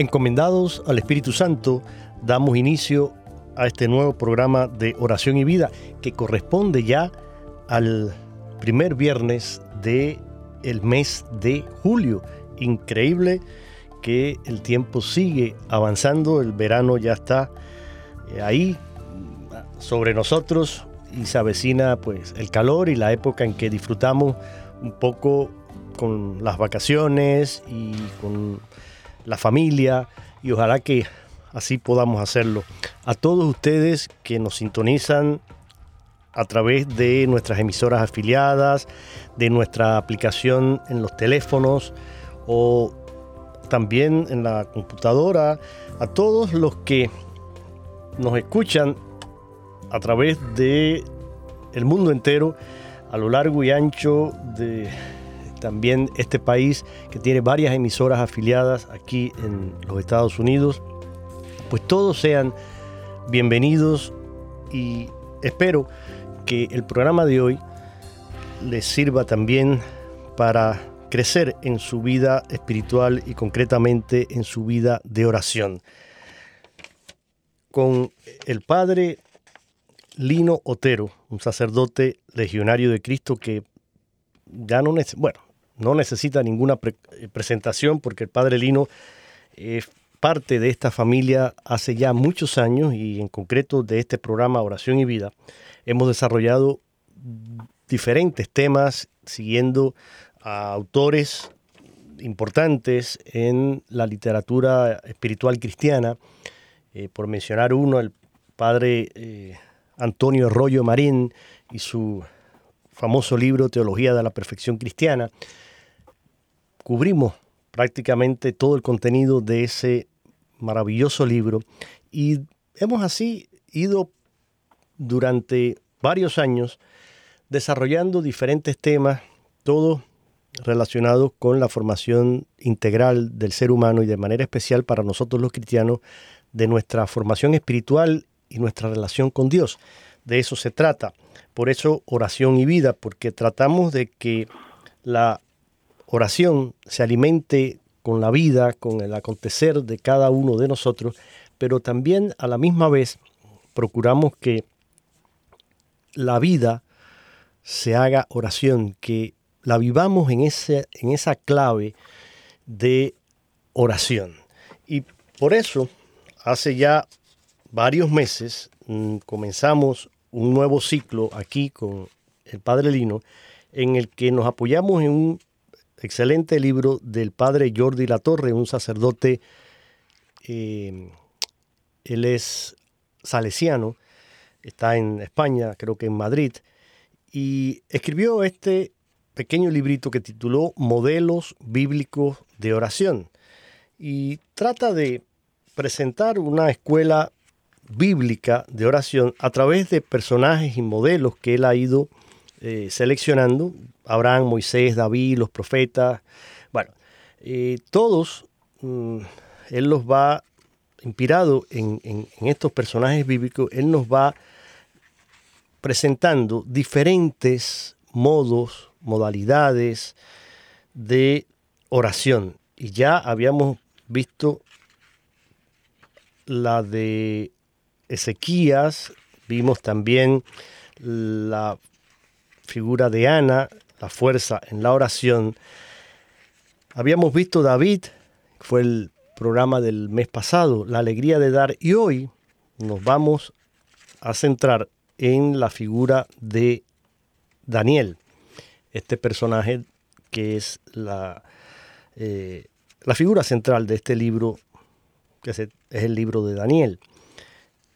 Encomendados al Espíritu Santo, damos inicio a este nuevo programa de oración y vida que corresponde ya al primer viernes de el mes de julio. Increíble que el tiempo sigue avanzando, el verano ya está eh, ahí sobre nosotros y se avecina pues el calor y la época en que disfrutamos un poco con las vacaciones y con la familia y ojalá que así podamos hacerlo. A todos ustedes que nos sintonizan a través de nuestras emisoras afiliadas, de nuestra aplicación en los teléfonos o también en la computadora, a todos los que nos escuchan a través de el mundo entero, a lo largo y ancho de también este país que tiene varias emisoras afiliadas aquí en los Estados Unidos, pues todos sean bienvenidos y espero que el programa de hoy les sirva también para crecer en su vida espiritual y concretamente en su vida de oración. Con el padre Lino Otero, un sacerdote legionario de Cristo que ya no, bueno, no necesita ninguna eh, presentación porque el padre Lino es parte de esta familia hace ya muchos años y en concreto de este programa Oración y Vida. Hemos desarrollado diferentes temas siguiendo a autores importantes en la literatura espiritual cristiana. Eh, por mencionar uno, el padre eh, Antonio Arroyo Marín y su famoso libro Teología de la Perfección Cristiana cubrimos prácticamente todo el contenido de ese maravilloso libro y hemos así ido durante varios años desarrollando diferentes temas, todos relacionados con la formación integral del ser humano y de manera especial para nosotros los cristianos de nuestra formación espiritual y nuestra relación con Dios. De eso se trata. Por eso oración y vida, porque tratamos de que la oración se alimente con la vida, con el acontecer de cada uno de nosotros, pero también a la misma vez procuramos que la vida se haga oración, que la vivamos en, ese, en esa clave de oración. Y por eso, hace ya varios meses, mm, comenzamos un nuevo ciclo aquí con el Padre Lino, en el que nos apoyamos en un excelente libro del padre Jordi Latorre, un sacerdote, eh, él es salesiano, está en España, creo que en Madrid, y escribió este pequeño librito que tituló Modelos Bíblicos de Oración. Y trata de presentar una escuela bíblica de oración a través de personajes y modelos que él ha ido eh, seleccionando, Abraham, Moisés, David, los profetas. Bueno, eh, todos, mm, él los va, inspirado en, en, estos personajes bíblicos, él nos va presentando diferentes modos, modalidades de oración. Y ya habíamos visto la de Ezequías, vimos también la figura de Ana, la fuerza en la oración. Habíamos visto David, fue el programa del mes pasado, la alegría de dar, y hoy nos vamos a centrar en la figura de Daniel, este personaje que es la, eh, la figura central de este libro, que es el libro de Daniel.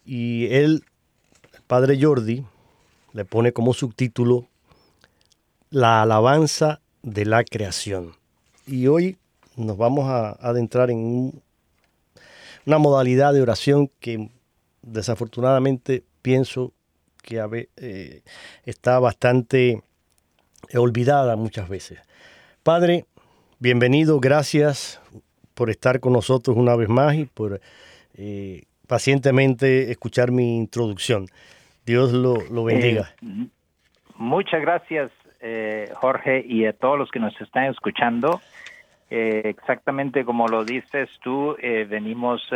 Y él, el padre Jordi, le pone como subtítulo La alabanza de la creación. Y hoy nos vamos a adentrar en una modalidad de oración que desafortunadamente pienso que eh, está bastante olvidada muchas veces. Padre, bienvenido, gracias por estar con nosotros una vez más y por eh, pacientemente escuchar mi introducción. Dios lo, bendiga. Eh, muchas gracias, Jorge, y a todos los que nos están escuchando. exactamente como lo dices tú, venimos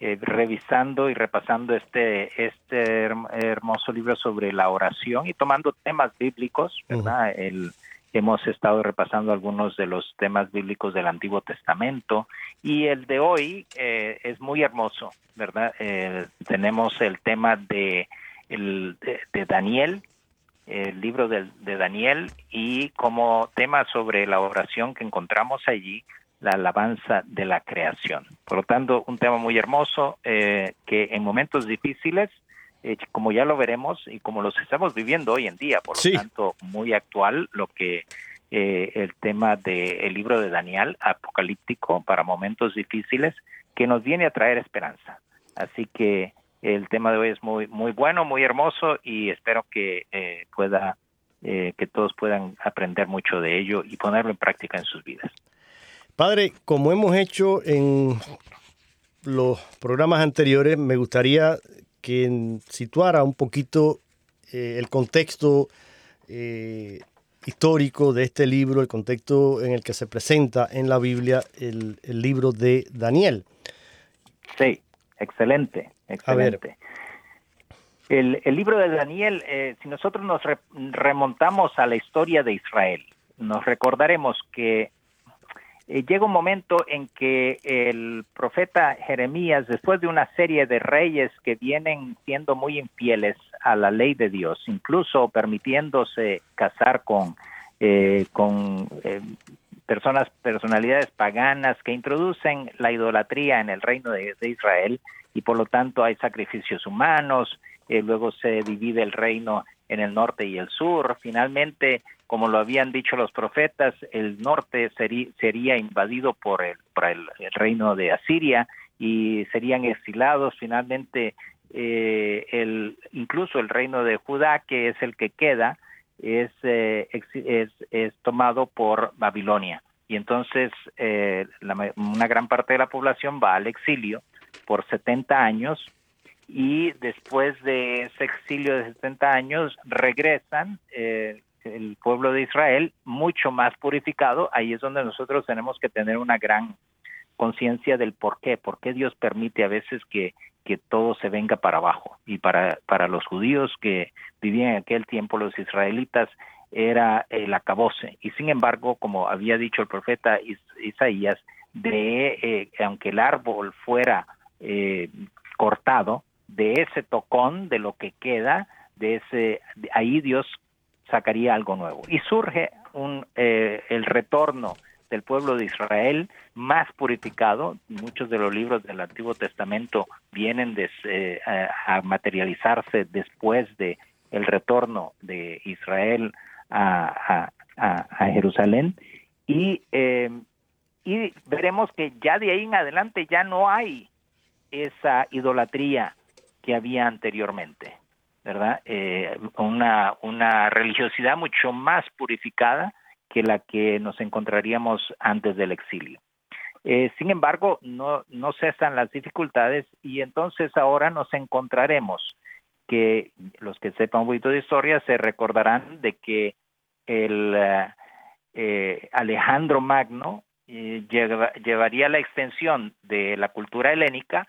revisando y repasando este, este hermoso libro sobre la oración y tomando temas bíblicos, ¿verdad? El, hemos estado repasando algunos de los temas bíblicos del Antiguo Testamento y el de hoy eh, es muy hermoso, ¿verdad? Eh, tenemos el tema de, el, de, Daniel, el libro de, de, Daniel y como tema sobre la oración que encontramos allí, la alabanza de la creación. Por lo tanto, un tema muy hermoso eh, que en momentos difíciles eh, como ya lo veremos y como los estamos viviendo hoy en día, por lo tanto muy actual lo que eh, el tema del libro de Daniel, apocalíptico para momentos difíciles, que nos viene a traer esperanza. Así que el tema de hoy es muy muy bueno, muy hermoso y espero que eh, pueda que todos puedan aprender mucho de ello y ponerlo en práctica en sus vidas. Padre, como hemos hecho en los programas anteriores, me gustaría que situara un poquito eh, el contexto eh, histórico de este libro, el contexto en el que se presenta en la Biblia el, libro de Daniel. Sí, excelente, excelente. El, libro de Daniel, eh, si nosotros nos remontamos a la historia de Israel, nos recordaremos que eh, llega un momento en que el profeta Jeremías, después de una serie de reyes que vienen siendo muy infieles a la ley de Dios, incluso permitiéndose casar con, eh, con eh, personas, personalidades paganas que introducen la idolatría en el reino de, Israel y por lo tanto hay sacrificios humanos, luego se divide el reino en el norte y el sur. Finalmente, como lo habían dicho los profetas, el norte sería, invadido por el, por el, reino de Asiria y serían exilados. Finalmente, eh, el, incluso el reino de Judá, que es el que queda, es, eh, es, es, tomado por Babilonia. Y entonces eh, una gran parte de la población va al exilio por 70 años y después de ese exilio de 70 años regresan eh, el pueblo de Israel mucho más purificado. Ahí es donde nosotros tenemos que tener una gran conciencia del por qué, por qué Dios permite a veces que, que todo se venga para abajo. Y para, para los judíos que vivían en aquel tiempo, los israelitas, era el acabose. Y sin embargo, como había dicho el profeta Isaías, de eh, aunque el árbol fuera eh, cortado, de ese tocón, de lo que queda, de ese, ahí Dios sacaría algo nuevo. Y surge un, eh, el retorno del pueblo de Israel más purificado. Muchos de los libros del Antiguo Testamento vienen eh, a materializarse después de el retorno de Israel a, Jerusalén y, eh, y veremos que ya de ahí en adelante ya no hay esa idolatría que había anteriormente, ¿verdad? Eh, una, una religiosidad mucho más purificada que la que nos encontraríamos antes del exilio. Eh, sin embargo, no, cesan las dificultades y entonces ahora nos encontraremos que los que sepan un poquito de historia se recordarán de que el eh, Alejandro Magno eh, llevaría la extensión de la cultura helénica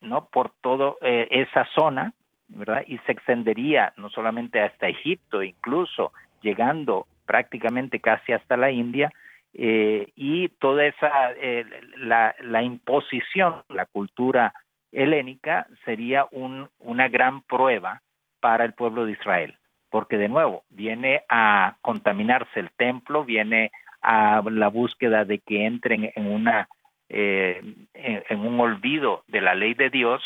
no por toda esa zona verdad y se extendería no solamente hasta Egipto incluso llegando prácticamente casi hasta la India, eh, y toda esa, eh, la, imposición, la cultura helénica sería un, una gran prueba para el pueblo de Israel, porque de nuevo viene a contaminarse el templo, viene a la búsqueda de que entren en una eh, en, un olvido de la ley de Dios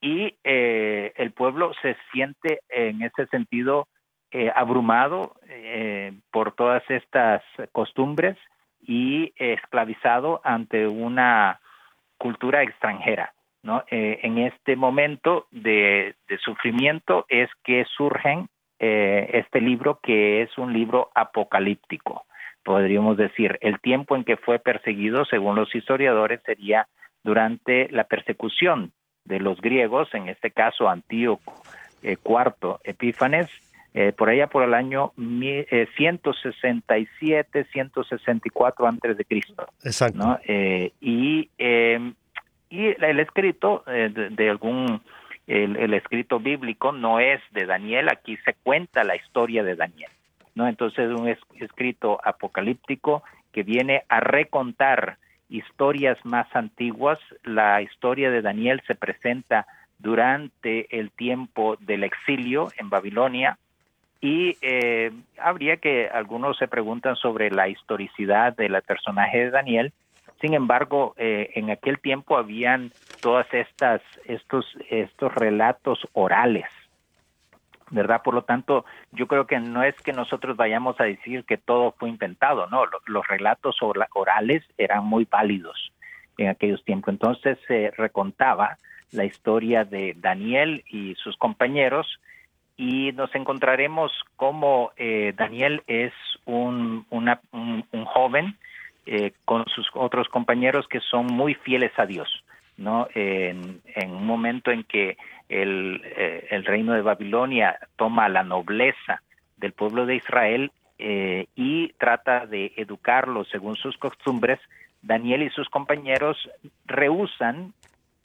y el pueblo se siente en ese sentido eh, abrumado eh, por todas estas costumbres y esclavizado ante una cultura extranjera. ¿no? Eh, en este momento de, sufrimiento es que surgen este libro que es un libro apocalíptico. Podríamos decir, el tiempo en que fue perseguido, según los historiadores, sería durante la persecución de los griegos, en este caso Antíoco IV Epífanes, eh, por allá por el año 167, 164 eh, antes de Cristo. Exacto. Eh, y, em, y el escrito de, algún, el, escrito bíblico no es de Daniel, aquí se cuenta la historia de Daniel. ¿no? Entonces es un escrito apocalíptico que viene a recontar historias más antiguas. La historia de Daniel se presenta durante el tiempo del exilio en Babilonia, y eh, habría que algunos se preguntan sobre la historicidad del personaje de Daniel. Sin embargo, eh, en aquel tiempo habían todas estas estos estos relatos orales, ¿verdad? Por lo tanto, yo creo que no es que nosotros vayamos a decir que todo fue inventado, no, los, relatos orales eran muy válidos en aquellos tiempos. Entonces se recontaba la historia de Daniel y sus compañeros y nos encontraremos como eh, Daniel es un, un, joven eh, con sus otros compañeros que son muy fieles a Dios, ¿no? En, un momento en que el, eh, el, reino de Babilonia toma la nobleza del pueblo de Israel y trata de educarlo según sus costumbres, Daniel y sus compañeros rehusan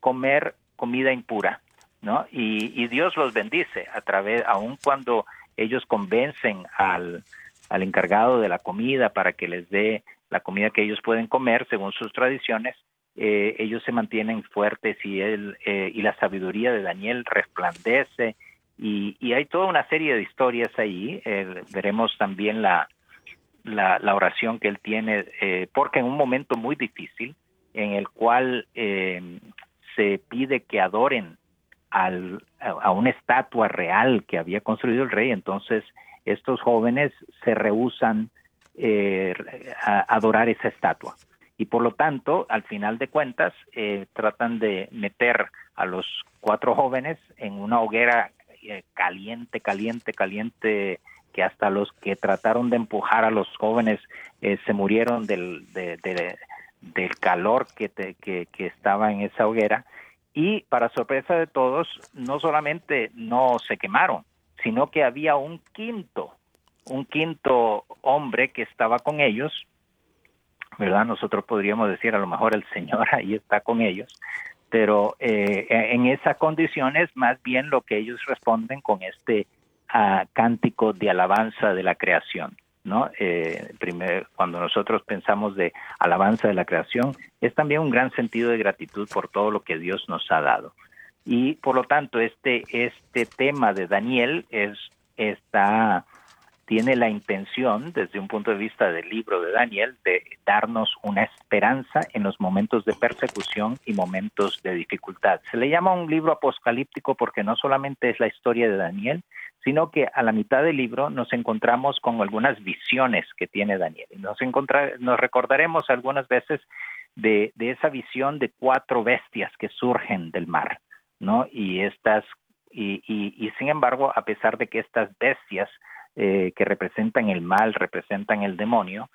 comer comida impura ¿no? Y, Dios los bendice a través, aun cuando ellos convencen al, al encargado de la comida para que les dé la comida que ellos pueden comer según sus tradiciones, eh, ellos se mantienen fuertes y, él, eh, y la sabiduría de Daniel resplandece y, hay toda una serie de historias ahí. veremos también la, la, la, oración que él tiene, eh, porque en un momento muy difícil en el cual se pide que adoren a una estatua real que había construido el rey, entonces estos jóvenes se rehusan eh, a adorar esa estatua. Y por lo tanto, al final de cuentas, eh, tratan de meter a los cuatro jóvenes en una hoguera eh, caliente, caliente, caliente, que hasta los que trataron de empujar a los jóvenes se murieron del, del calor que, que, que estaba en esa hoguera y para sorpresa de todos, no solamente no se quemaron, sino que había un quinto, un quinto hombre que estaba con ellos, ¿verdad? Nosotros podríamos decir, a lo mejor el Señor ahí está con ellos, pero eh, en esas condiciones, más bien lo que ellos responden con este ah, cántico de alabanza de la creación. ¿No? Eh, cuando nosotros pensamos de alabanza de la creación, es también un gran sentido de gratitud por todo lo que Dios nos ha dado. Y por lo tanto, este, este tema de Daniel es, está, tiene la intención, desde un punto de vista del libro de Daniel, de darnos una esperanza en los momentos de persecución y momentos de dificultad. Se le llama un libro apocalíptico porque no solamente es la historia de Daniel, sino que a la mitad del libro nos encontramos con algunas visiones que tiene Daniel. Y nos, nos recordaremos algunas veces de, esa visión de cuatro bestias que surgen del mar, ¿no? Y estas, y, y, sin embargo, a pesar de que estas bestias que representan el mal, representan el demonio,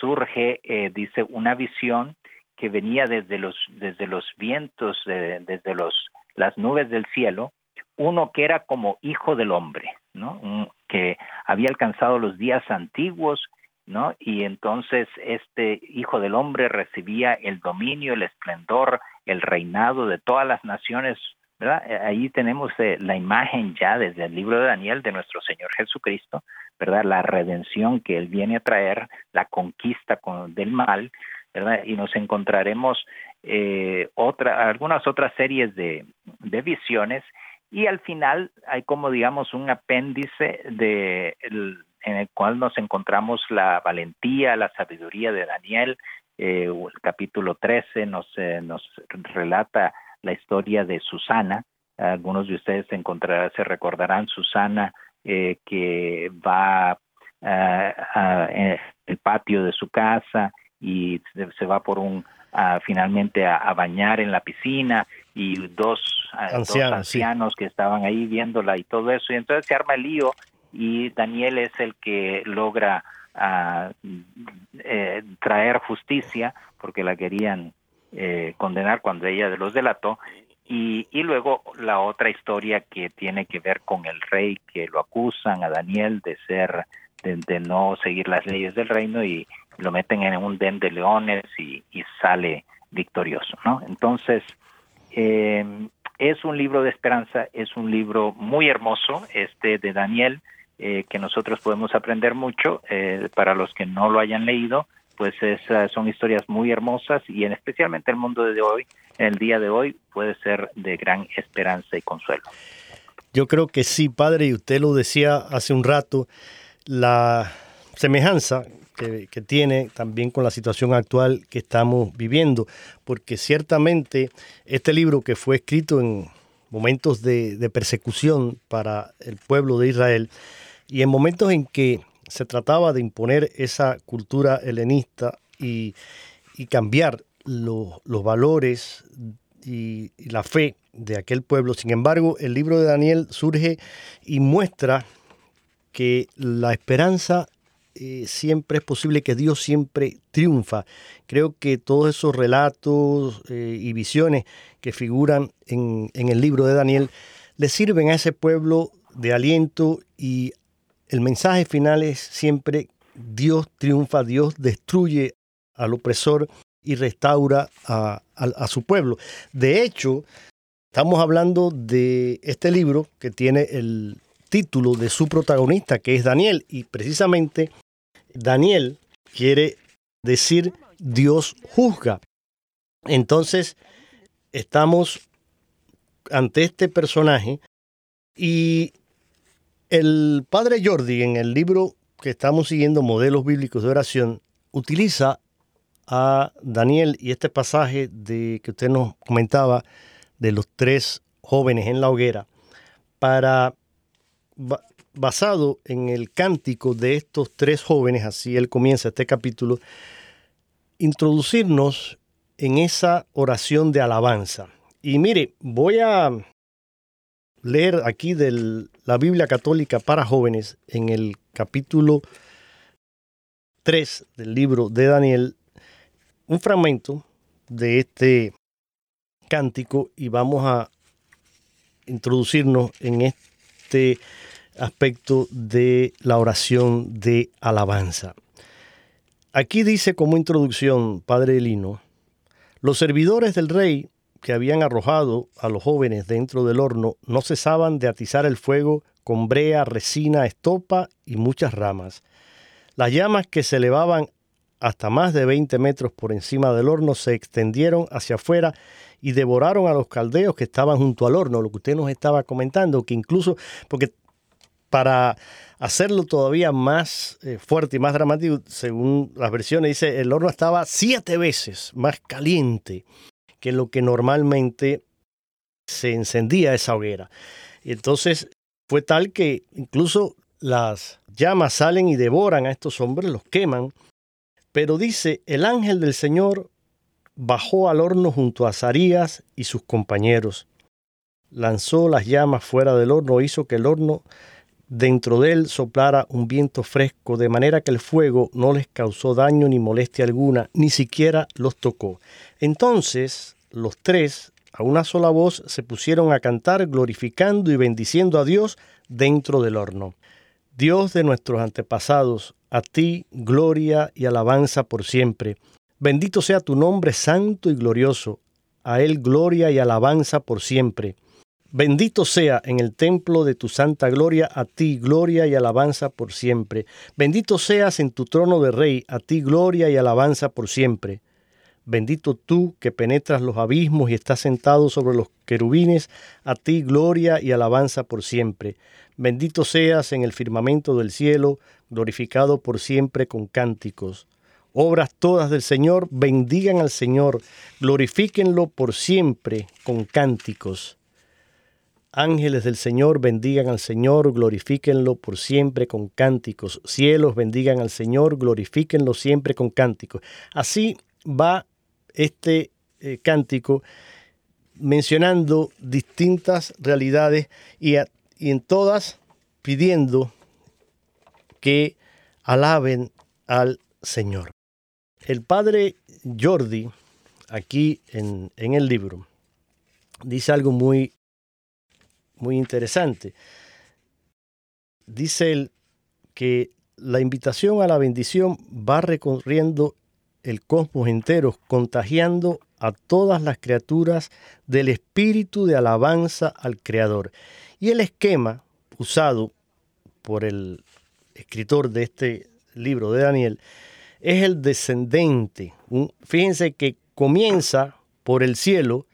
surge, dice, una visión que venía desde los, desde los vientos, desde los, las nubes del cielo, uno que era como hijo del hombre, ¿no? que había alcanzado los días antiguos, ¿no? Y entonces este hijo del hombre recibía el dominio, el esplendor, el reinado de todas las naciones, ¿verdad? Eh, ahí tenemos eh, la imagen ya desde el libro de Daniel de nuestro Señor Jesucristo, ¿verdad? La redención que él viene a traer, la conquista con, del mal, ¿verdad? Y nos encontraremos eh, algunas otras series de visiones y al final hay como digamos un apéndice de en el cual nos encontramos la valentía, la sabiduría de Daniel. Eh, el capítulo 13 nos, eh, nos relata la historia de Susana. Algunos de ustedes se, se recordarán Susana eh, que va a, el patio de su casa y se va por un finalmente a, bañar en la piscina y dos, ancianos, que estaban ahí viéndola y todo eso. Y entonces se arma el lío y Daniel es el que logra eh, traer justicia porque la querían eh, condenar cuando ella los delató. Y, y luego la otra historia que tiene que ver con el rey que lo acusan a Daniel de ser de, no seguir las leyes del reino y lo meten en un den de leones y, sale victorioso, ¿no? Entonces, eh, es un libro de esperanza, es un libro muy hermoso, este de Daniel, eh, que nosotros podemos aprender mucho. Eh, para los que no lo hayan leído, pues son historias muy hermosas y en especialmente el mundo de hoy, el día de hoy, puede ser de gran esperanza y consuelo. Yo creo que sí, padre, y usted lo decía hace un rato, la semejanza que, tiene también con la situación actual que estamos viviendo, porque ciertamente este libro que fue escrito en momentos de persecución para el pueblo de Israel, y en momentos en que se trataba de imponer esa cultura helenista y, cambiar los valores y, la fe de aquel pueblo. Sin embargo, el libro de Daniel surge y muestra que la esperanza eh, siempre es posible, que Dios siempre triunfa. Creo que todos esos relatos eh, y visiones que figuran en, en el libro de Daniel le sirven a ese pueblo de aliento y el mensaje final es siempre Dios triunfa, Dios destruye al opresor y restaura a, su pueblo. De hecho, estamos hablando de este libro que tiene el título de su protagonista, que es Daniel, y precisamente Daniel quiere decir Dios juzga. Entonces, estamos ante este personaje y el padre Jordi, en el libro que estamos siguiendo, Modelos Bíblicos de Oración, utiliza a Daniel y este pasaje de que usted nos comentaba de los tres jóvenes en la hoguera para basado en el cántico de estos tres jóvenes, así él comienza este capítulo, introducirnos en esa oración de alabanza. Y mire, voy a leer aquí de la Biblia Católica para jóvenes en el capítulo 3 del libro de Daniel un fragmento de este cántico y vamos a introducirnos en este aspecto de la oración de alabanza. Aquí dice como introducción, Padre Lino, los servidores del rey que habían arrojado a los jóvenes dentro del horno no cesaban de atizar el fuego con brea, resina, estopa y muchas ramas. Las llamas que se elevaban hasta más de 20 metros por encima del horno se extendieron hacia afuera y devoraron a los caldeos que estaban junto al horno, lo que usted nos estaba comentando, que incluso, porque para hacerlo todavía más eh, fuerte y más dramático, según las versiones, dice, el horno estaba siete veces más caliente que lo que normalmente se encendía esa hoguera. Y entonces fue tal que incluso las llamas salen y devoran a estos hombres, los queman. Pero dice, el ángel del Señor bajó al horno junto a Zarías y sus compañeros. Lanzó las llamas fuera del horno, hizo que el horno dentro de él soplara un viento fresco, de manera que el fuego no les causó daño ni molestia alguna, ni siquiera los tocó. Entonces los tres, a una sola voz, se pusieron a cantar, glorificando y bendiciendo a Dios dentro del horno. Dios de nuestros antepasados, a ti gloria y alabanza por siempre. Bendito sea tu nombre santo y glorioso, a Él gloria y alabanza por siempre. Bendito sea en el templo de tu santa gloria, a ti gloria y alabanza por siempre. Bendito seas en tu trono de rey, a ti gloria y alabanza por siempre. Bendito tú que penetras los abismos y estás sentado sobre los querubines, a ti gloria y alabanza por siempre. Bendito seas en el firmamento del cielo, glorificado por siempre con cánticos. Obras todas del Señor, bendigan al Señor, glorifíquenlo por siempre con cánticos. Ángeles del Señor bendigan al Señor, glorifíquenlo por siempre con cánticos. Cielos bendigan al Señor, glorifíquenlo siempre con cánticos. Así va este eh, cántico mencionando distintas realidades y, en todas pidiendo que alaben al Señor. El padre Jordi, aquí en, en el libro, dice algo muy muy interesante. Dice él que la invitación a la bendición va recorriendo el cosmos entero, contagiando a todas las criaturas del espíritu de alabanza al Creador. Y el esquema usado por el escritor de este libro de Daniel es el descendente. Fíjense que comienza por el cielo,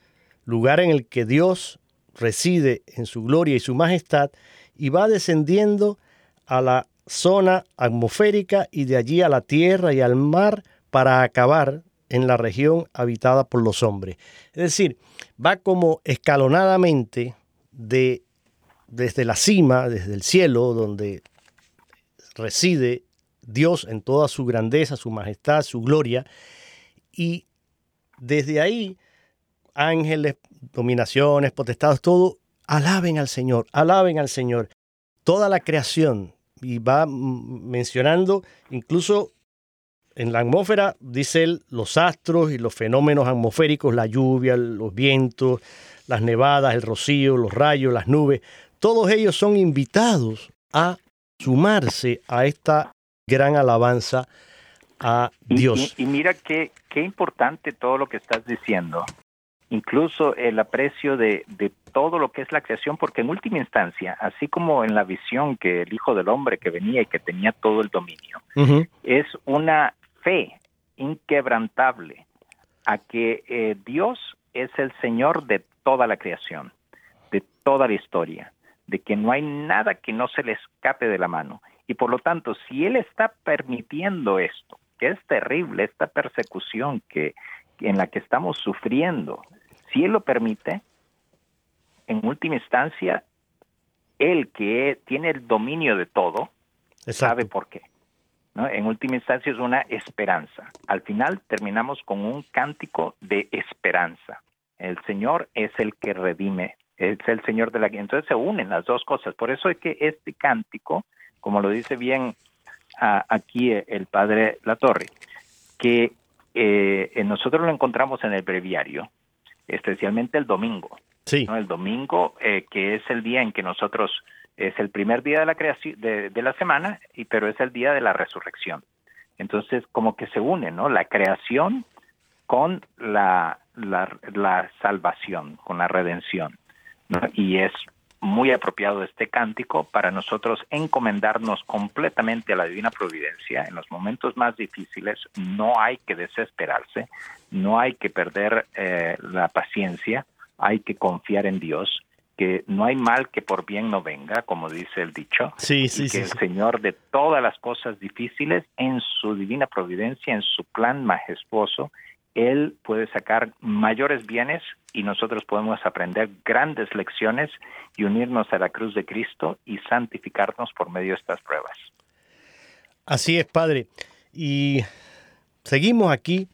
lugar en el que Dios reside en su gloria y su majestad y va descendiendo a la zona atmosférica y de allí a la tierra y al mar para acabar en la región habitada por los hombres. Es decir, va como escalonadamente de, desde la cima, desde el cielo, donde reside Dios en toda su grandeza, su majestad, su gloria, y desde ahí ángeles, dominaciones, potestados, todo, alaben al Señor, alaben al Señor. Toda la creación, y va mencionando incluso en la atmósfera, dice él, los astros y los fenómenos atmosféricos, la lluvia, los vientos, las nevadas, el rocío, los rayos, las nubes, todos ellos son invitados a sumarse a esta gran alabanza a Dios. Y, mira qué, qué importante todo lo que estás diciendo, incluso el aprecio de, todo lo que es la creación, porque en última instancia, así como en la visión que el Hijo del Hombre que venía y que tenía todo el dominio, es una fe inquebrantable a que eh, Dios es el Señor de toda la creación, de toda la historia, de que no hay nada que no se le escape de la mano. Y por lo tanto, si Él está permitiendo esto, que es terrible, esta persecución que, en la que estamos sufriendo, si Él lo permite, en última instancia, Él que tiene el dominio de todo, sabe por qué. ¿no? En última instancia es una esperanza. Al final terminamos con un cántico de esperanza. El Señor es el que redime, es el Señor de la... Entonces se unen las dos cosas. Por eso es que este cántico, como lo dice bien aquí el Padre La Torre, que eh, nosotros lo encontramos en el breviario, especialmente el domingo. Sí. El domingo, eh, que es el día en que nosotros, es el primer día de la, creación, de, la semana, y, pero es el día de la resurrección. Entonces, como que se une, ¿no? La creación con la, la, la salvación, con la redención. ¿no? Y es muy apropiado este cántico para nosotros encomendarnos completamente a la divina providencia. En los momentos más difíciles no hay que desesperarse, no hay que perder eh, la paciencia, hay que confiar en Dios, que no hay mal que por bien no venga, como dice el dicho, sí, sí, y que sí, el Señor de todas las cosas difíciles, en su divina providencia, en su plan majestuoso, él puede sacar mayores bienes y nosotros podemos aprender grandes lecciones y unirnos a la cruz de Cristo y santificarnos por medio de estas pruebas. Así es, Padre. Y seguimos aquí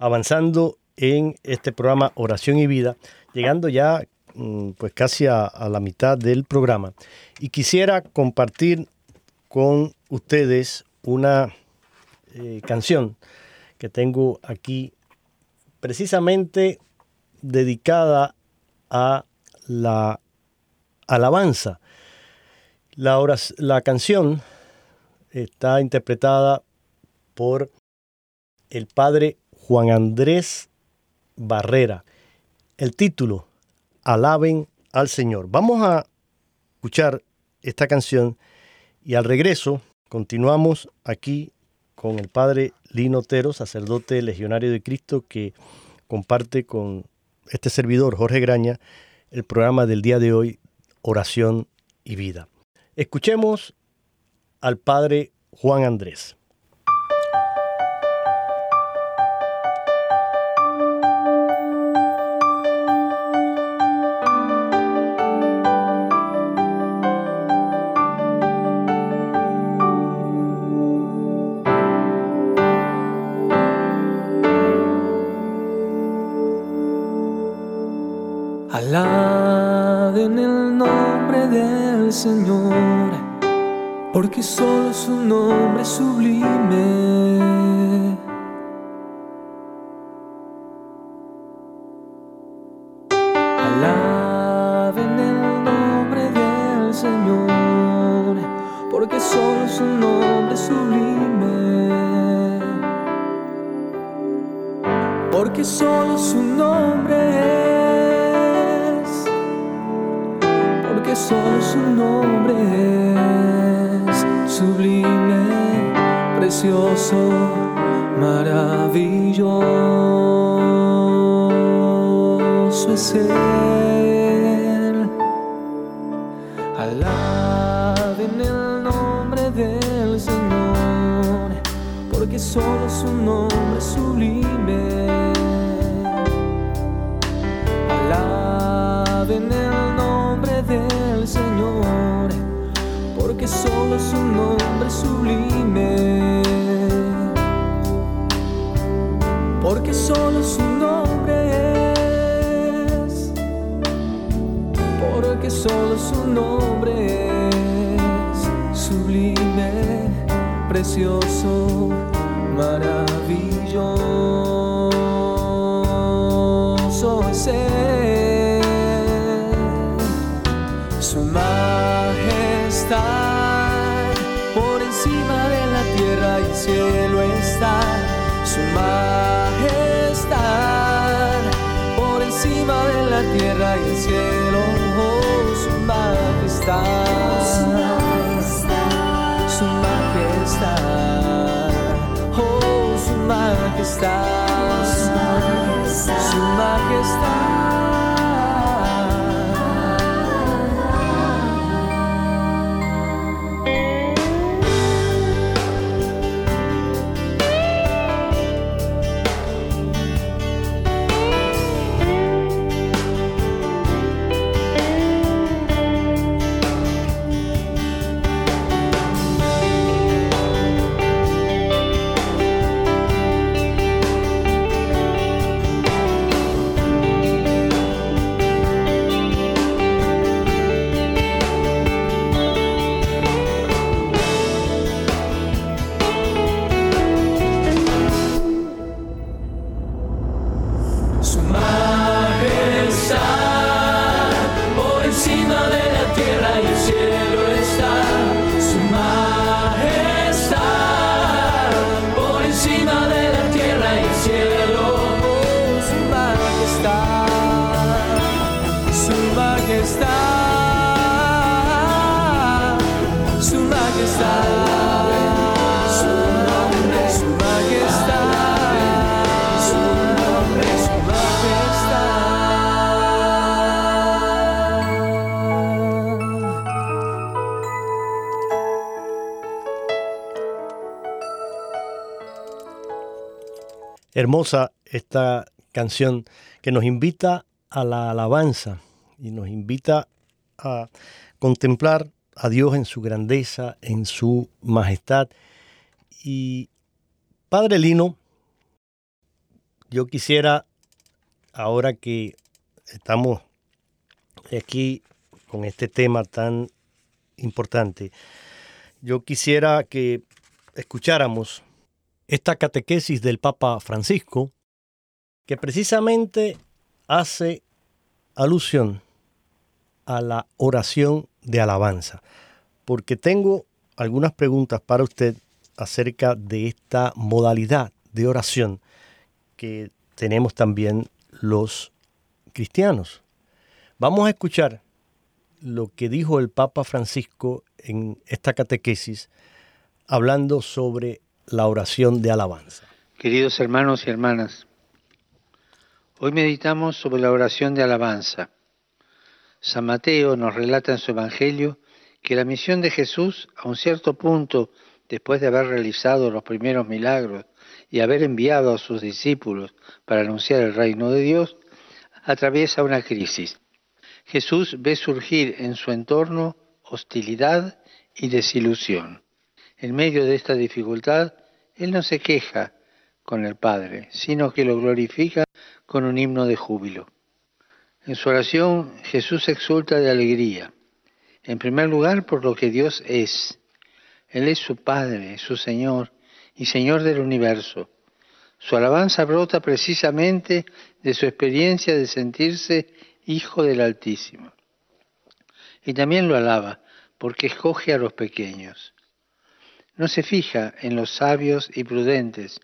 avanzando en este programa Oración y Vida, llegando ya mm, pues casi a, la mitad del programa y quisiera compartir con ustedes una eh, canción que tengo aquí precisamente dedicada a la alabanza. La, la canción está interpretada por el padre Juan Andrés Barrera. El título, Alaben al Señor. Vamos a escuchar esta canción y al regreso continuamos aquí con el padre Lino Otero, sacerdote legionario de Cristo, que comparte con este servidor, Jorge Graña, el programa del día de hoy, Oración y Vida. Escuchemos al padre Juan Andrés. Porque solo su nombre es sublime. Porque solo su nombre es sublime, precioso, maravilloso. Es por majestad su majestad hermosa esta canción que nos invita a la alabanza y nos invita a contemplar a Dios en su grandeza, en su majestad. Y Padre Lino, yo quisiera, ahora que estamos aquí con este tema tan importante, yo quisiera que escucháramos esta catequesis del Papa Francisco, que precisamente hace alusión a la oración de alabanza, porque tengo algunas preguntas para usted acerca de esta modalidad de oración que tenemos también los cristianos. Vamos a escuchar lo que dijo el Papa Francisco en esta catequesis hablando sobre la oración de alabanza. Queridos hermanos y hermanas, hoy meditamos sobre la oración de alabanza. San Mateo nos relata en su Evangelio que la misión de Jesús, a un cierto punto, después de haber realizado los primeros milagros y haber enviado a sus discípulos para anunciar el reino de Dios, atraviesa una crisis. Jesús ve surgir en su entorno hostilidad y desilusión. En medio de esta dificultad, Él no se queja con el Padre, sino que lo glorifica con un himno de júbilo. En su oración Jesús exulta de alegría, en primer lugar por lo que Dios es. Él es su Padre, su Señor y Señor del universo. Su alabanza brota precisamente de su experiencia de sentirse Hijo del Altísimo. Y también lo alaba porque escoge a los pequeños. No se fija en los sabios y prudentes,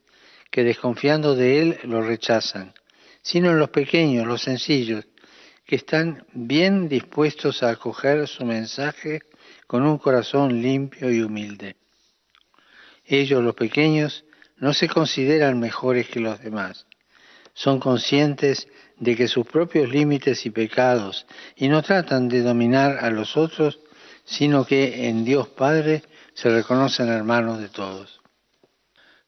que desconfiando de él lo rechazan, sino en los pequeños, los sencillos, que están bien dispuestos a acoger su mensaje con un corazón limpio y humilde. Ellos, los pequeños, no se consideran mejores que los demás. Son conscientes de que sus propios límites y pecados y no tratan de dominar a los otros, sino que en Dios Padre se reconocen hermanos de todos.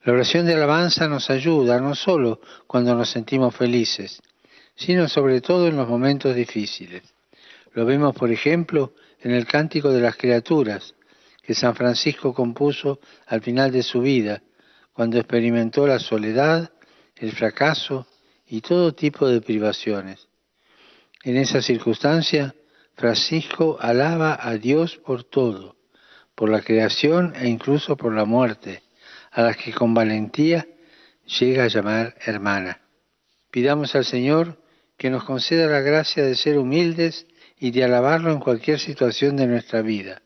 La oración de alabanza nos ayuda no solo cuando nos sentimos felices, sino sobre todo en los momentos difíciles. Lo vemos, por ejemplo, en el Cántico de las Criaturas, que San Francisco compuso al final de su vida, cuando experimentó la soledad, el fracaso y todo tipo de privaciones. En esa circunstancia, Francisco alaba a Dios por todo, por la creación e incluso por la muerte, a las que con valentía llega a llamar hermana. Pidamos al Señor que nos conceda la gracia de ser humildes y de alabarlo en cualquier situación de nuestra vida,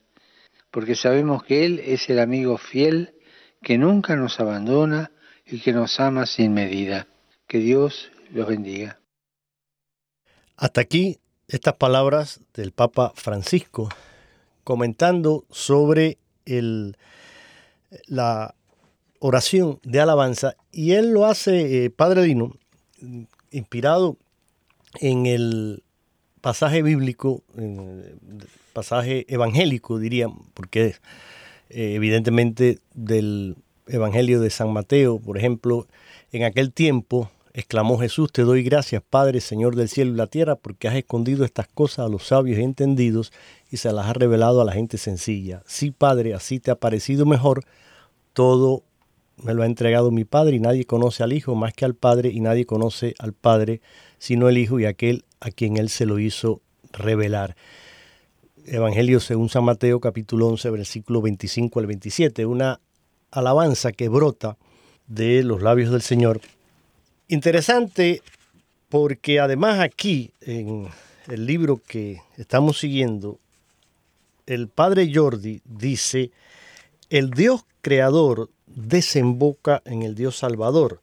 porque sabemos que Él es el amigo fiel que nunca nos abandona y que nos ama sin medida. Que Dios los bendiga. Hasta aquí estas palabras del Papa Francisco comentando sobre el, la oración de alabanza y él lo hace, eh, Padre Dino, inspirado en el pasaje bíblico, en pasaje evangélico diría, porque eh, evidentemente del Evangelio de San Mateo, por ejemplo, en aquel tiempo exclamó Jesús, te doy gracias, Padre, Señor del cielo y la tierra, porque has escondido estas cosas a los sabios y entendidos y se las has revelado a la gente sencilla. Sí, Padre, así te ha parecido mejor. Todo me lo ha entregado mi Padre y nadie conoce al Hijo más que al Padre y nadie conoce al Padre sino el Hijo y aquel a quien Él se lo hizo revelar. Evangelio según San Mateo capítulo 11 versículo 25 al 27, una alabanza que brota de los labios del Señor Interesante porque además aquí, en el libro que estamos siguiendo, el padre Jordi dice, el Dios creador desemboca en el Dios salvador.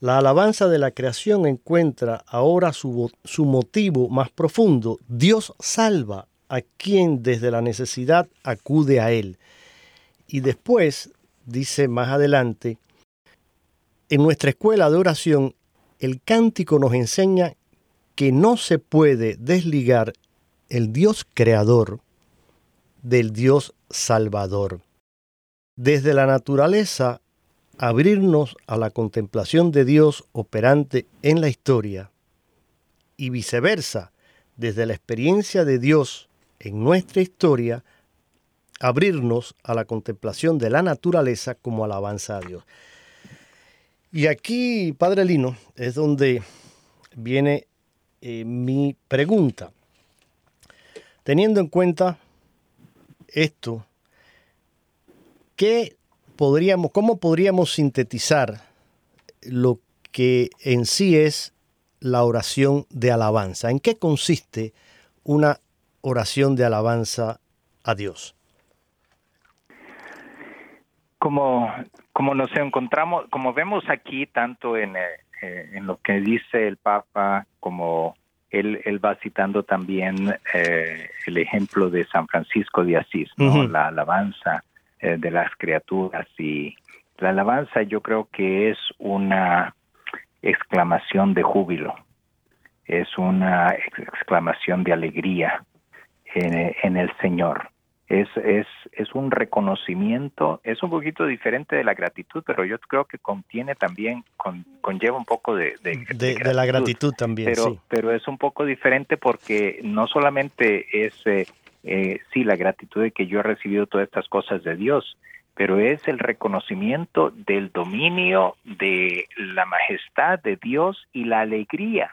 La alabanza de la creación encuentra ahora su, motivo más profundo. Dios salva a quien desde la necesidad acude a Él. Y después, dice más adelante, en nuestra escuela de oración el cántico nos enseña que no se puede desligar el Dios creador del Dios salvador. Desde la naturaleza, abrirnos a la contemplación de Dios operante en la historia y viceversa, desde la experiencia de Dios en nuestra historia, abrirnos a la contemplación de la naturaleza como alabanza a Dios. Y aquí, Padre Lino, es donde viene eh, mi pregunta. Teniendo en cuenta esto, ¿qué podríamos, ¿cómo podríamos sintetizar lo que en sí es la oración de alabanza? ¿En qué consiste una oración de alabanza a Dios? Como, como nos encontramos, como vemos aquí, tanto en, eh, eh, en lo que dice el Papa, como él, él va citando también eh, el ejemplo de San Francisco de Asís, ¿no? la alabanza de las criaturas. Y la alabanza yo creo que es una exclamación de júbilo, es una exclamación de alegría en, en el Señor es, es, es un reconocimiento, es un poquito diferente de la gratitud, pero yo creo que contiene también, conlleva un poco de... De, la gratitud también, pero, sí. Pero es un poco diferente porque no solamente es, eh, eh, sí, la gratitud de que yo he recibido todas estas cosas de Dios, pero es el reconocimiento del dominio, de la majestad de Dios y la alegría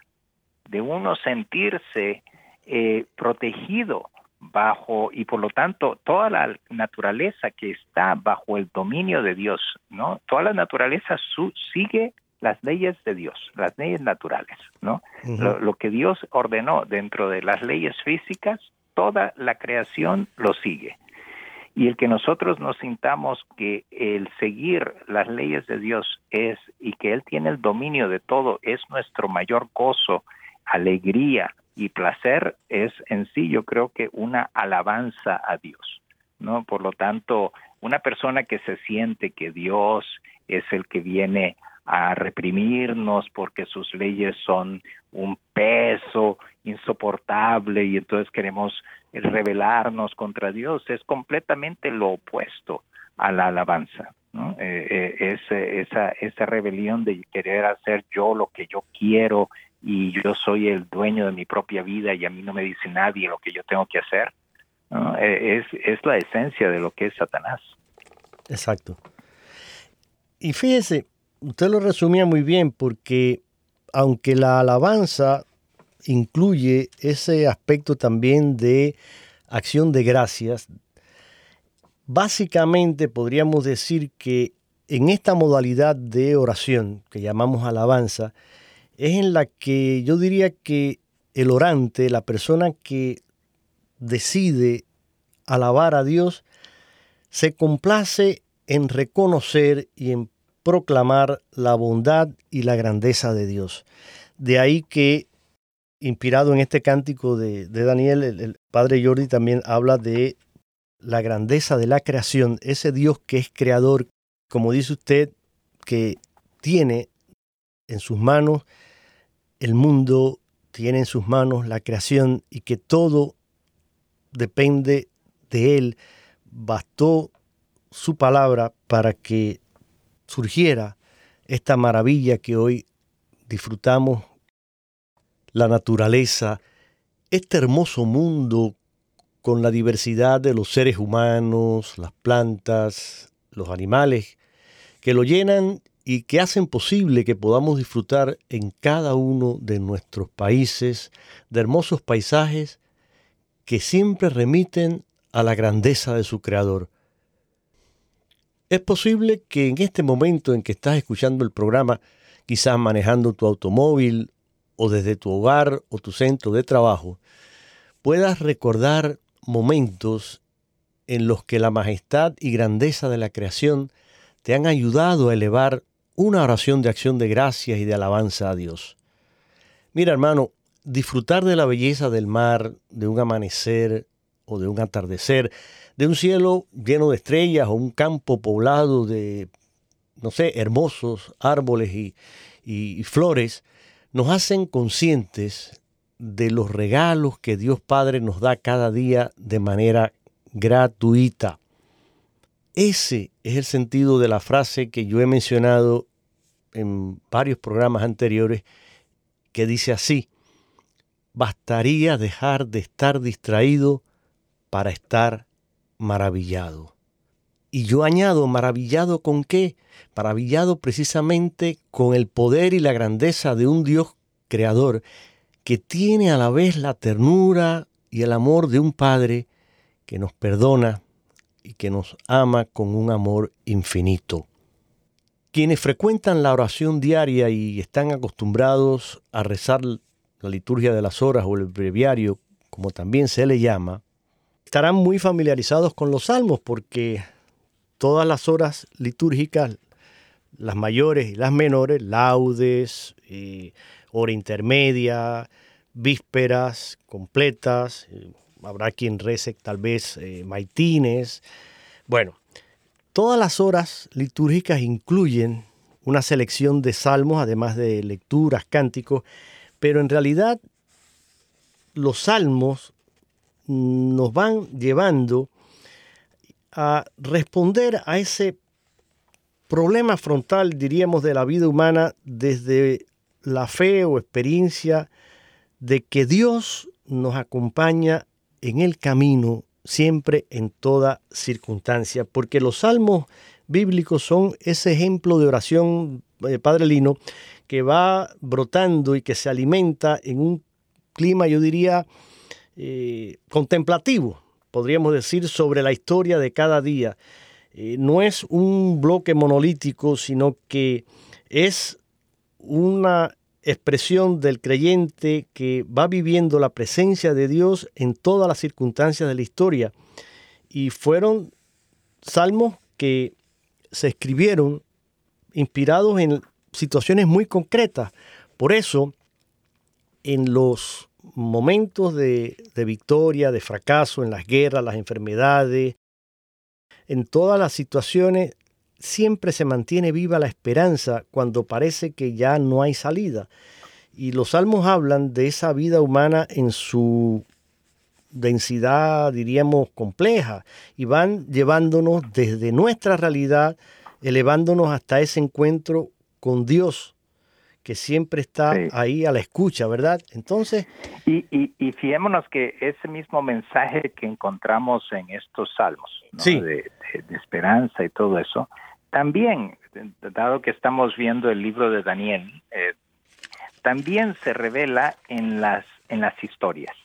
de uno sentirse eh, protegido bajo y por lo tanto toda la naturaleza que está bajo el dominio de Dios, ¿no? Toda la naturaleza su, sigue las leyes de Dios, las leyes naturales, ¿no? lo, que Dios ordenó dentro de las leyes físicas, toda la creación lo sigue. Y el que nosotros nos sintamos que el seguir las leyes de Dios es y que Él tiene el dominio de todo es nuestro mayor gozo, alegría, y placer es en sí yo creo que una alabanza a Dios, ¿no? Por lo tanto, una persona que se siente que Dios es el que viene a reprimirnos porque sus leyes son un peso insoportable y entonces queremos rebelarnos contra Dios, es completamente lo opuesto a la alabanza. Eh, eh, esa, esa rebelión de querer hacer yo lo que yo quiero y yo soy el dueño de mi propia vida y a mí no me dice nadie lo que yo tengo que hacer. Eh, es, es la esencia de lo que es Satanás. Exacto. Y fíjese, usted lo resumía muy bien porque aunque la alabanza incluye ese aspecto también de acción de gracias, básicamente podríamos decir que en esta modalidad de oración que llamamos alabanza, es en la que yo diría que el orante, la persona que decide alabar a Dios, se complace en reconocer y en proclamar la bondad y la grandeza de Dios. De ahí que, inspirado en este cántico de, Daniel, el, padre Jordi también habla de la grandeza de la creación, ese Dios que es creador, como dice usted, que tiene en sus manos el mundo tiene en sus manos la creación y que todo depende de Él, bastó su palabra para que surgiera esta maravilla que hoy disfrutamos, la naturaleza, este hermoso mundo con la diversidad de los seres humanos, las plantas, los animales, que lo llenan y que hacen posible que podamos disfrutar en cada uno de nuestros países de hermosos paisajes que siempre remiten a la grandeza de su creador. Es posible que en este momento en que estás escuchando el programa, quizás manejando tu automóvil o desde tu hogar o tu centro de trabajo, puedas recordar momentos en los que la majestad y grandeza de la creación te han ayudado a elevar una oración de acción de gracias y de alabanza a Dios. Mira, hermano, disfrutar de la belleza del mar, de un amanecer o de un atardecer, de un cielo lleno de estrellas o un campo poblado de, no sé, hermosos árboles y, y flores, nos hacen conscientes de los regalos que Dios Padre nos da cada día de manera gratuita. Ese es el sentido de la frase que yo he mencionado en varios programas anteriores, que dice así, bastaría dejar de estar distraído para estar maravillado. Y yo añado, maravillado con qué? Maravillado precisamente con el poder y la grandeza de un Dios creador que tiene a la vez la ternura y el amor de un Padre que nos perdona y que nos ama con un amor infinito. Quienes frecuentan la oración diaria y están acostumbrados a rezar la liturgia de las horas o el breviario, como también se le llama, estarán muy familiarizados con los salmos porque todas las horas litúrgicas, las mayores y las menores, laudes, eh, hora intermedia, vísperas completas, eh, habrá quien rece tal vez eh, maitines. Bueno, todas las horas litúrgicas incluyen una selección de salmos, además de lecturas, cánticos, pero en realidad los salmos nos van llevando a responder a ese problema frontal, diríamos, de la vida humana desde la fe o experiencia de que Dios nos acompaña en el camino siempre en toda circunstancia, porque los salmos bíblicos son ese ejemplo de oración, eh, Padre Lino, que va brotando y que se alimenta en un clima, yo diría, eh, contemplativo, podríamos decir, sobre la historia de cada día. Eh, no es un bloque monolítico, sino que es una expresión del creyente que va viviendo la presencia de Dios en todas las circunstancias de la historia. Y fueron salmos que se escribieron inspirados en situaciones muy concretas. Por eso, en los momentos de, victoria, de fracaso, en las guerras, las enfermedades, en todas las situaciones, siempre se mantiene viva la esperanza cuando parece que ya no hay salida. Y los salmos hablan de esa vida humana en su densidad, diríamos, compleja, y van llevándonos desde nuestra realidad, elevándonos hasta ese encuentro con Dios que siempre está ahí a la escucha, ¿verdad? Entonces... Y, y, y, fiémonos que ese mismo mensaje que encontramos en estos salmos, de, esperanza y todo eso, también, dado que estamos viendo el libro de Daniel, eh, también se revela en las, en las historias.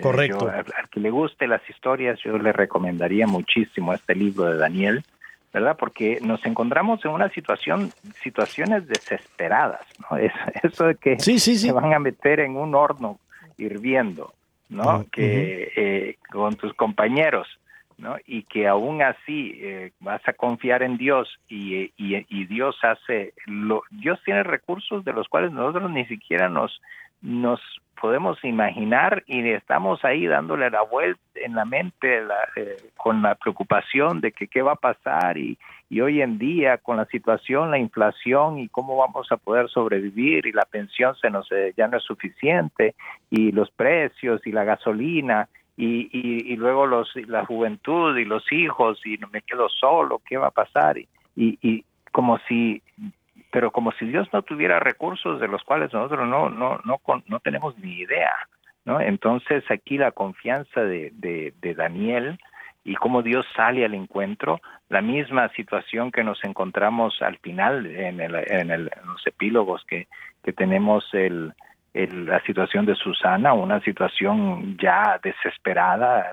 Correcto. al que le guste las historias, yo le recomendaría muchísimo este libro de Daniel ¿verdad? Porque nos encontramos en una situación, situaciones desesperadas, ¿no? eso de que se van a meter en un horno hirviendo, ¿no? Ah, que eh, con tus compañeros, ¿no? Y que aún así eh, vas a confiar en Dios y, y, y Dios hace, lo, Dios tiene recursos de los cuales nosotros ni siquiera nos, nos podemos imaginar y estamos ahí dándole la vuelta en la mente eh, con la preocupación de que qué va a pasar y, y hoy en día con la situación, la inflación y cómo vamos a poder sobrevivir y la pensión se nos eh, ya no es suficiente y los precios y la gasolina y, y, luego los la juventud y los hijos y me quedo solo, ¿qué va a pasar? Y, y, como si pero como si Dios no tuviera recursos de los cuales nosotros no no no no tenemos ni idea, ¿no? Entonces aquí la confianza de, de, Daniel y cómo Dios sale al encuentro, la misma situación que nos encontramos al final en, el, en, el, los epílogos que, que tenemos el, la situación de Susana, una situación ya desesperada,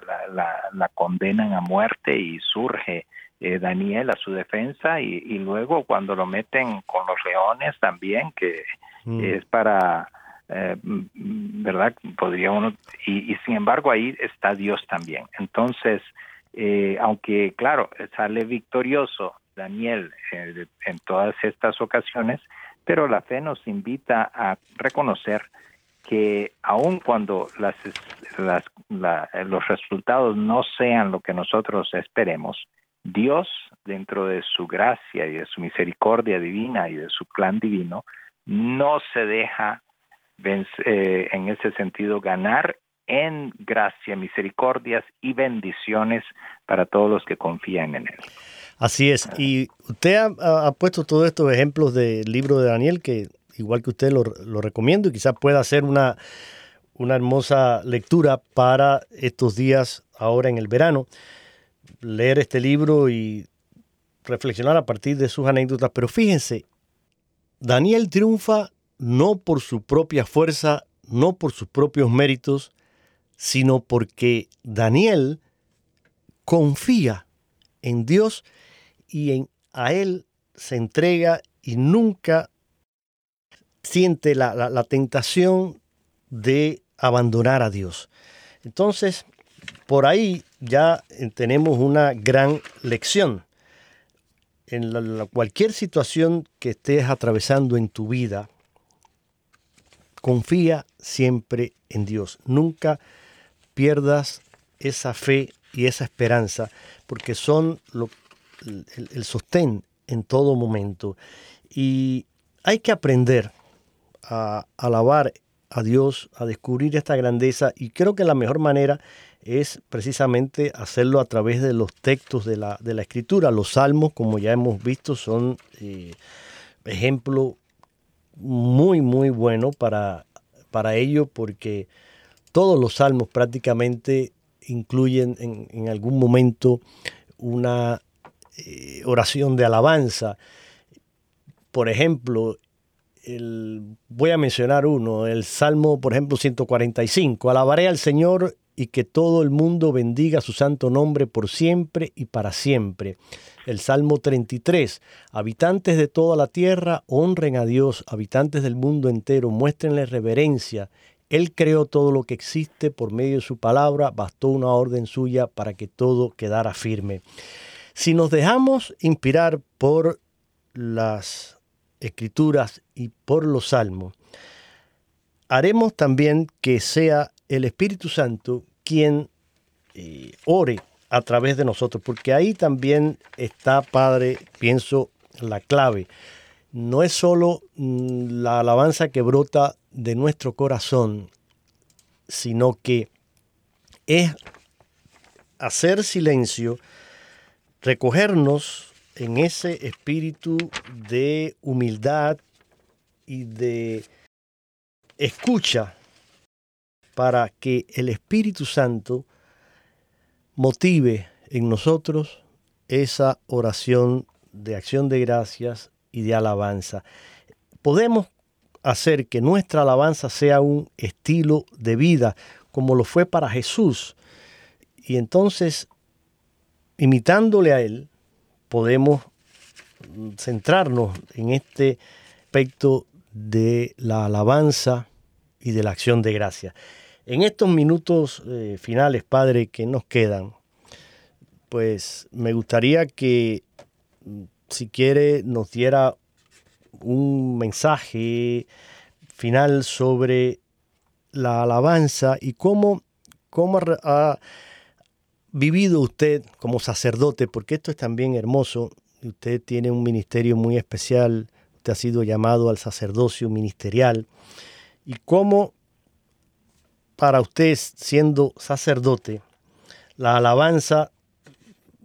la condenan a muerte y surge eh, Daniel a su defensa y, luego cuando lo meten con los leones también, que mm. es para, eh, ¿verdad? Podría uno, y, sin embargo ahí está Dios también. Entonces, eh, aunque claro, sale victorioso Daniel en todas estas ocasiones, pero la fe nos invita a reconocer que aun cuando las, las, los resultados no sean lo que nosotros esperemos, Dios, dentro de su gracia y de su misericordia divina y de su plan divino, no se deja eh, en ese sentido ganar en gracia, misericordias y bendiciones para todos los que confían en Él. Así es. Y usted ha, puesto todos estos ejemplos del libro de Daniel, que igual que usted lo, recomiendo y quizás pueda hacer una, una hermosa lectura para estos días ahora en el verano leer este libro y reflexionar a partir de sus anécdotas. Pero fíjense, Daniel triunfa no por su propia fuerza, no por sus propios méritos, sino porque Daniel confía en Dios y en, a Él se entrega y nunca siente la, la tentación de abandonar a Dios. Entonces, por ahí ya tenemos una gran lección. En cualquier situación que estés atravesando en tu vida, confía siempre en Dios. Nunca pierdas esa fe y esa esperanza, porque son el, el sostén en todo momento. Y hay que aprender a alabar a Dios, a descubrir esta grandeza y creo que la mejor manera es precisamente hacerlo a través de los textos de la, de la escritura. Los salmos, como ya hemos visto, son eh, ejemplo muy, muy bueno para, para ello porque todos los salmos prácticamente incluyen en, algún momento una eh, oración de alabanza. Por ejemplo, voy a mencionar uno, el Salmo, por ejemplo, 145. Alabaré al Señor y que todo el mundo bendiga su santo nombre por siempre y para siempre. El Salmo 33. Habitantes de toda la tierra, honren a Dios, habitantes del mundo entero, muéstrenle reverencia. Él creó todo lo que existe por medio de su palabra, bastó una orden suya para que todo quedara firme. Si nos dejamos inspirar por las escrituras y por los salmos, haremos también que sea el Espíritu Santo quien eh, ore a través de nosotros, porque ahí también está, Padre, pienso, la clave. No es solo mm, la alabanza que brota de nuestro corazón, sino que es hacer silencio, recogernos en ese espíritu de humildad y de escucha para que el Espíritu Santo motive en nosotros esa oración de acción de gracias y de alabanza. Podemos hacer que nuestra alabanza sea un estilo de vida como lo fue para Jesús. Y entonces, imitándole a Él, podemos centrarnos en este aspecto de la alabanza y de la acción de gracia. En estos minutos eh, finales, Padre, que nos quedan, pues me gustaría que, si quiere, nos diera un mensaje final sobre la alabanza y cómo, cómo ha vivido usted como sacerdote? Porque esto es también hermoso. Usted tiene un ministerio muy especial, usted ha sido llamado al sacerdocio ministerial. ¿Y cómo para usted, siendo sacerdote, la alabanza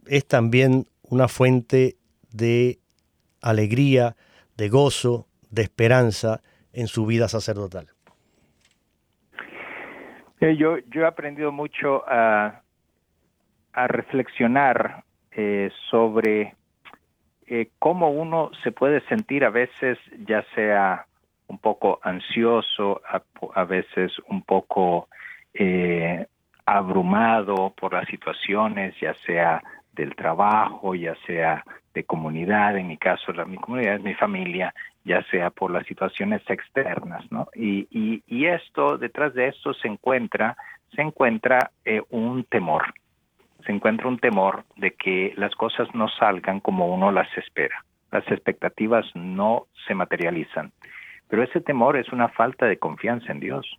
es también una fuente de alegría, de gozo, de esperanza en su vida sacerdotal? Eh, yo, he aprendido mucho a, a reflexionar eh, sobre eh, cómo uno se puede sentir a veces, ya sea un poco ansioso, a, veces un poco eh, abrumado por las situaciones, ya sea del trabajo, ya sea de comunidad, en mi caso la mi comunidad es mi familia, ya sea por las situaciones externas, ¿no? Y, esto, detrás de esto se encuentra, se encuentra un temor, se encuentra un temor de que las cosas no salgan como uno las espera. Las expectativas no se materializan. Pero ese temor es una falta de confianza en Dios.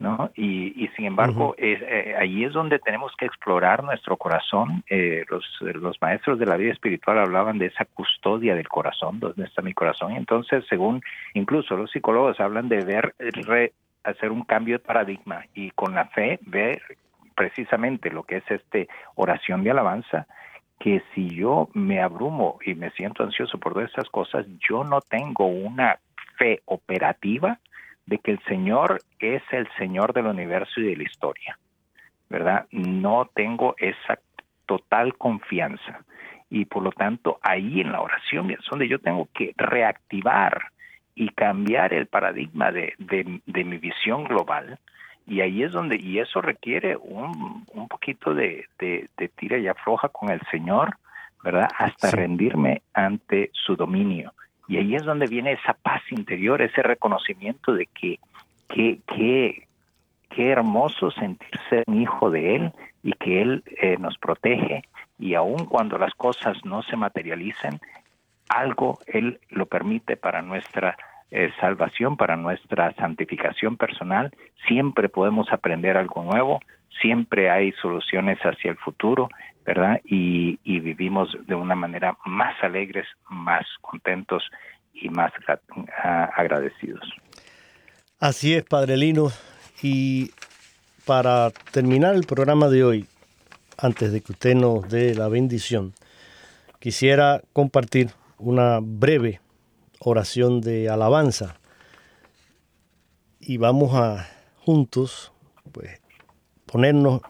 ¿no? Y, sin embargo, es, eh, ahí es donde tenemos que explorar nuestro corazón. Eh, los, los maestros de la vida espiritual hablaban de esa custodia del corazón, donde está mi corazón. Y entonces, según incluso los psicólogos hablan de ver, hacer un cambio de paradigma y con la fe ver precisamente lo que es este oración de alabanza, que si yo me abrumo y me siento ansioso por todas estas cosas, yo no tengo una fe operativa de que el Señor es el Señor del universo y de la historia, ¿verdad? No tengo esa total confianza. Y por lo tanto, ahí en la oración es donde yo tengo que reactivar y cambiar el paradigma de, de mi visión global Y ahí es donde, y eso requiere un, un poquito de, de, tira y afloja con el Señor, ¿verdad? Hasta rendirme ante su dominio. Y ahí es donde viene esa paz interior, ese reconocimiento de que, que, que qué hermoso sentirse un hijo de Él y que Él eh, nos protege. Y aun cuando las cosas no se materialicen, algo Él lo permite para nuestra eh, salvación, para nuestra santificación personal. Siempre podemos aprender algo nuevo, siempre hay soluciones hacia el futuro, ¿verdad? Y, vivimos de una manera más alegres, más contentos y más agradecidos. Así es, Padre Lino. Y para terminar el programa de hoy, antes de que usted nos dé la bendición, quisiera compartir una breve oración de alabanza. Y vamos a juntos pues, ponernos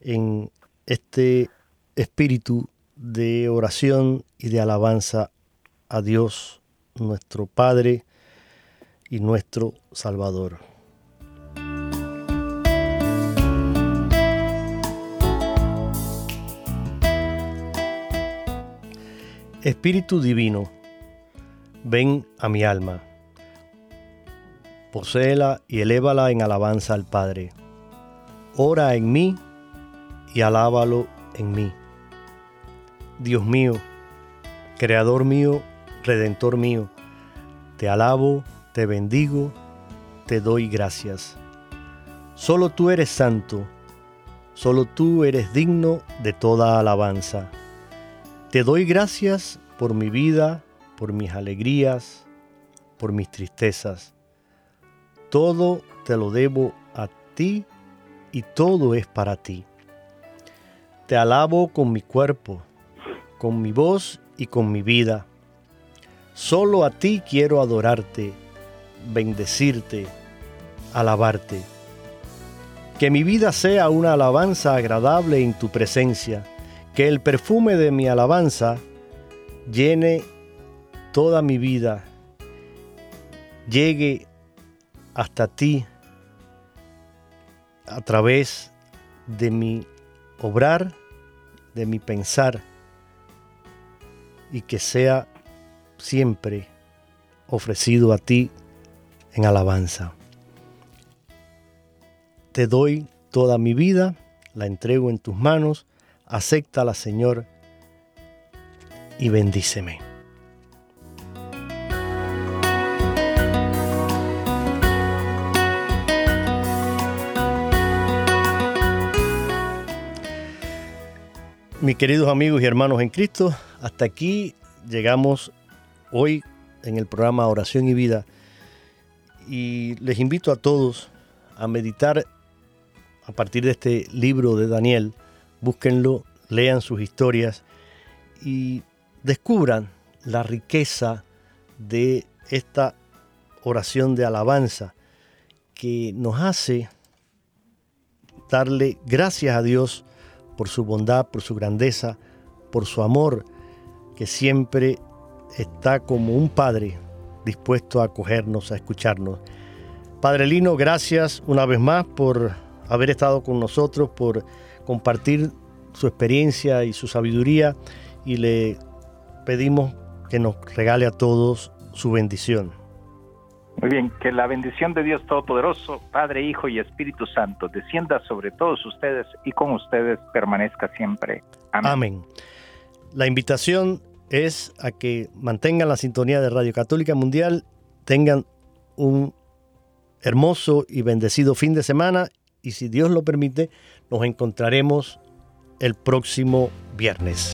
en este espíritu de oración y de alabanza a Dios, nuestro Padre y nuestro Salvador. Espíritu Divino, ven a mi alma, poséela y elévala en alabanza al Padre. Ora en mí y alábalo en mí. Dios mío, Creador mío, Redentor mío, te alabo, te bendigo, te doy gracias. Solo tú eres santo, solo tú eres digno de toda alabanza. Te doy gracias por mi vida, por mis alegrías, por mis tristezas. Todo te lo debo a ti y todo es para ti. Te alabo con mi cuerpo, con mi voz y con mi vida. Solo a ti quiero adorarte, bendecirte, alabarte. Que mi vida sea una alabanza agradable en tu presencia que el perfume de mi alabanza llene toda mi vida, llegue hasta ti a través de mi obrar, de mi pensar, y que sea siempre ofrecido a ti en alabanza. Te doy toda mi vida, la entrego en tus manos, acéptala Señor y bendíceme. Mis queridos amigos y hermanos en Cristo, hasta aquí llegamos hoy en el programa Oración y Vida. Y les invito a todos a meditar a partir de este libro de Daniel. Búsquenlo, lean sus historias y descubran la riqueza de esta oración de alabanza que nos hace darle gracias a Dios por su bondad, por su grandeza, por su amor, que siempre está como un padre dispuesto a acogernos, a escucharnos. Padre Lino, gracias una vez más por haber estado con nosotros, por compartir su experiencia y su sabiduría y le pedimos que nos regale a todos su bendición. Muy bien, que la bendición de Dios Todopoderoso, Padre, Hijo y Espíritu Santo, descienda sobre todos ustedes y con ustedes permanezca siempre. Amén. Amén. La invitación es a que mantengan la sintonía de Radio Católica Mundial, tengan un hermoso y bendecido fin de semana y si Dios lo permite, nos encontraremos el próximo viernes.